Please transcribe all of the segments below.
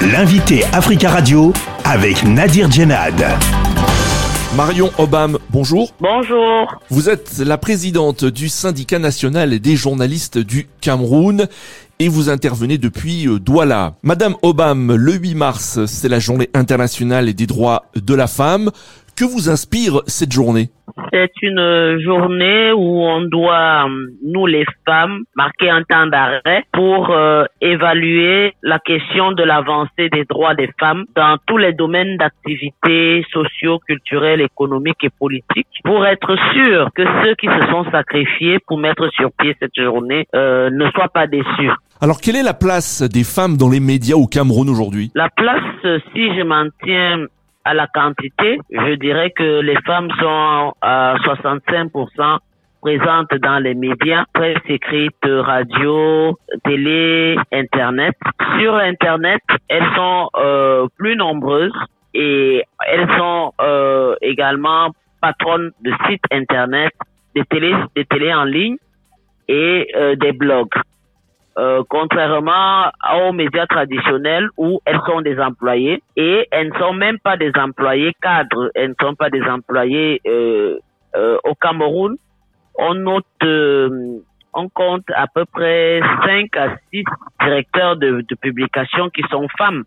L'invité Africa Radio avec Nadir Djenad. Marion Obam, bonjour. Bonjour. Vous êtes la présidente du syndicat national des journalistes du Cameroun et vous intervenez depuis euh, Douala. Madame Obam, le 8 mars, c'est la journée internationale des droits de la femme. Que vous inspire cette journée C'est une journée où on doit, nous les femmes, marquer un temps d'arrêt pour euh, évaluer la question de l'avancée des droits des femmes dans tous les domaines d'activité socio, culturelles, économiques et politiques, pour être sûr que ceux qui se sont sacrifiés pour mettre sur pied cette journée euh, ne soient pas déçus. Alors, quelle est la place des femmes dans les médias au Cameroun aujourd'hui? La place, si je m'en tiens à la quantité, je dirais que les femmes sont à 65% présentes dans les médias, presse écrite, radio, télé, Internet. Sur Internet, elles sont euh, plus nombreuses et elles sont euh, également patronnes de sites Internet, des télés, des télés en ligne et euh, des blogs. Euh, contrairement aux médias traditionnels où elles sont des employés et elles ne sont même pas des employés cadres, elles ne sont pas des employés euh, euh, au Cameroun. On note, on compte à peu près 5 à 6 directeurs de, de publication qui sont femmes.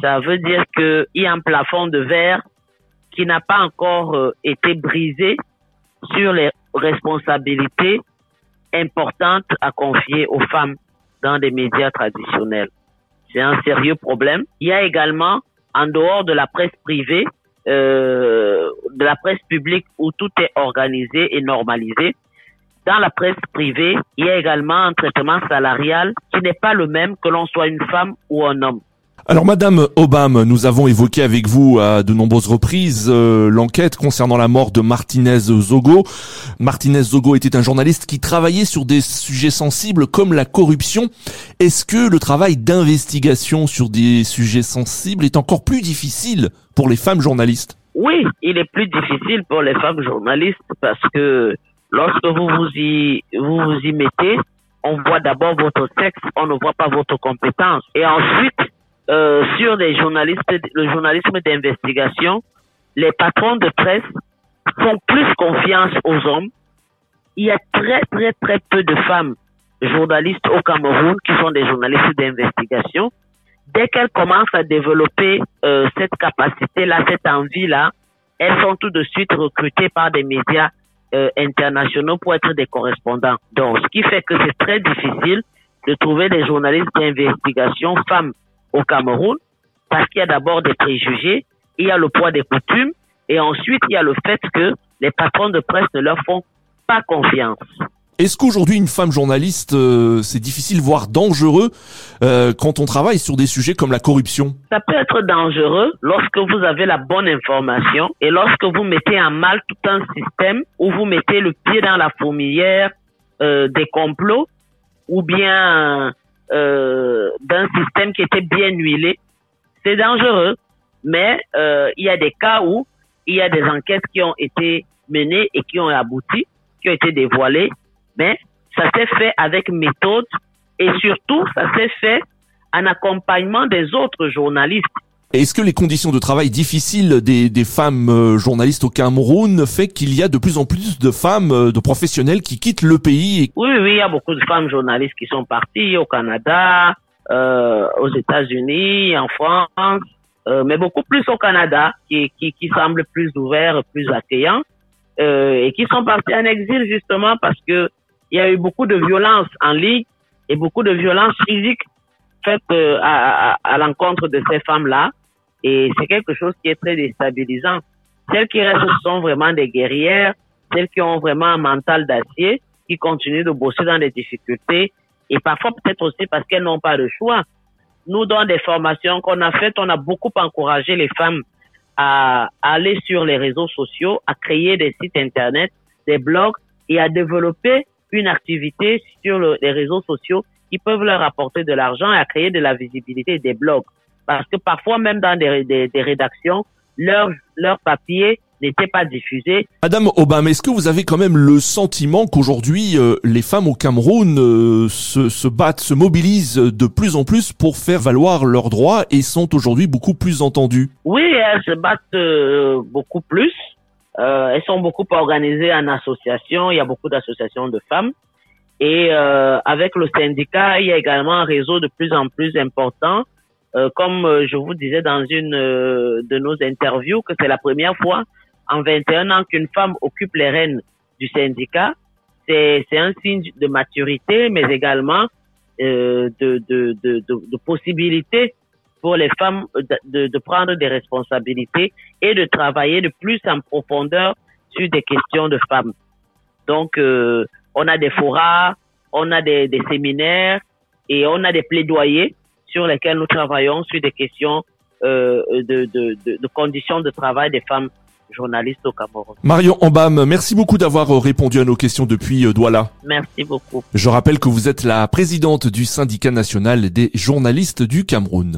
Ça veut dire qu'il y a un plafond de verre qui n'a pas encore été brisé sur les responsabilités importantes à confier aux femmes dans des médias traditionnels. C'est un sérieux problème. Il y a également, en dehors de la presse privée, euh, de la presse publique où tout est organisé et normalisé, dans la presse privée, il y a également un traitement salarial qui n'est pas le même que l'on soit une femme ou un homme. Alors Madame Obama, nous avons évoqué avec vous à de nombreuses reprises euh, l'enquête concernant la mort de Martinez Zogo. Martinez Zogo était un journaliste qui travaillait sur des sujets sensibles comme la corruption. Est-ce que le travail d'investigation sur des sujets sensibles est encore plus difficile pour les femmes journalistes? Oui, il est plus difficile pour les femmes journalistes parce que lorsque vous vous y, vous, vous y mettez, on voit d'abord votre sexe, on ne voit pas votre compétence. Et ensuite, euh, sur les journalistes, le journalisme d'investigation, les patrons de presse font plus confiance aux hommes. Il y a très très très peu de femmes journalistes au Cameroun qui sont des journalistes d'investigation. Dès qu'elles commencent à développer euh, cette capacité-là, cette envie-là, elles sont tout de suite recrutées par des médias euh, internationaux pour être des correspondants. Donc, ce qui fait que c'est très difficile de trouver des journalistes d'investigation femmes au Cameroun parce qu'il y a d'abord des préjugés, il y a le poids des coutumes et ensuite il y a le fait que les patrons de presse ne leur font pas confiance. Est-ce qu'aujourd'hui une femme journaliste, euh, c'est difficile, voire dangereux, euh, quand on travaille sur des sujets comme la corruption? Ça peut être dangereux lorsque vous avez la bonne information et lorsque vous mettez en mal tout un système où vous mettez le pied dans la fourmilière euh, des complots ou bien euh, d'un système qui était bien huilé, c'est dangereux. Mais euh, il y a des cas où il y a des enquêtes qui ont été menées et qui ont abouti, qui ont été dévoilées, mais ça s'est fait avec méthode et surtout ça s'est fait en accompagnement des autres journalistes est-ce que les conditions de travail difficiles des, des femmes euh, journalistes au Cameroun fait qu'il y a de plus en plus de femmes, euh, de professionnels qui quittent le pays Oui, oui, il y a beaucoup de femmes journalistes qui sont parties au Canada, euh, aux États-Unis, en France, euh, mais beaucoup plus au Canada, qui, qui, qui semble plus ouvert, plus accueillant, euh, et qui sont partis en exil justement parce que il y a eu beaucoup de violences en ligne et beaucoup de violences physiques faites à, à, à l'encontre de ces femmes-là. Et c'est quelque chose qui est très déstabilisant. Celles qui restent sont vraiment des guerrières, celles qui ont vraiment un mental d'acier, qui continuent de bosser dans des difficultés et parfois peut-être aussi parce qu'elles n'ont pas de choix. Nous, dans des formations qu'on a faites, on a beaucoup encouragé les femmes à, aller sur les réseaux sociaux, à créer des sites internet, des blogs et à développer une activité sur les réseaux sociaux qui peuvent leur apporter de l'argent et à créer de la visibilité des blogs. Parce que parfois, même dans des, des, des rédactions, leur, leur papier n'étaient pas diffusées. Madame Obama, est-ce que vous avez quand même le sentiment qu'aujourd'hui euh, les femmes au Cameroun euh, se, se, battent, se mobilisent de plus en plus pour faire valoir leurs droits et sont aujourd'hui beaucoup plus entendues? Oui, elles se battent euh, beaucoup plus. elles sont beaucoup organisées en association. Il y a beaucoup d'associations de femmes. Et avec le syndicat, il y a également un réseau de plus en plus important euh, comme euh, je vous disais dans une euh, de nos interviews, que c'est la première fois en 21 ans qu'une femme occupe les rênes du syndicat. C'est, un signe de maturité, mais également de, de, de, de, possibilité pour les femmes de, de prendre des responsabilités et de travailler de plus en profondeur sur des questions de femmes. Donc, on a des forats, on a des, des séminaires et on a des plaidoyers sur lesquels nous travaillons sur des questions euh, de, de, de, de, conditions de travail des femmes journalistes au Cameroun. Marion Ambam, merci beaucoup d'avoir euh, répondu à nos questions depuis euh, Douala. Merci beaucoup. Je rappelle que vous êtes la présidente du syndicat national des journalistes du Cameroun.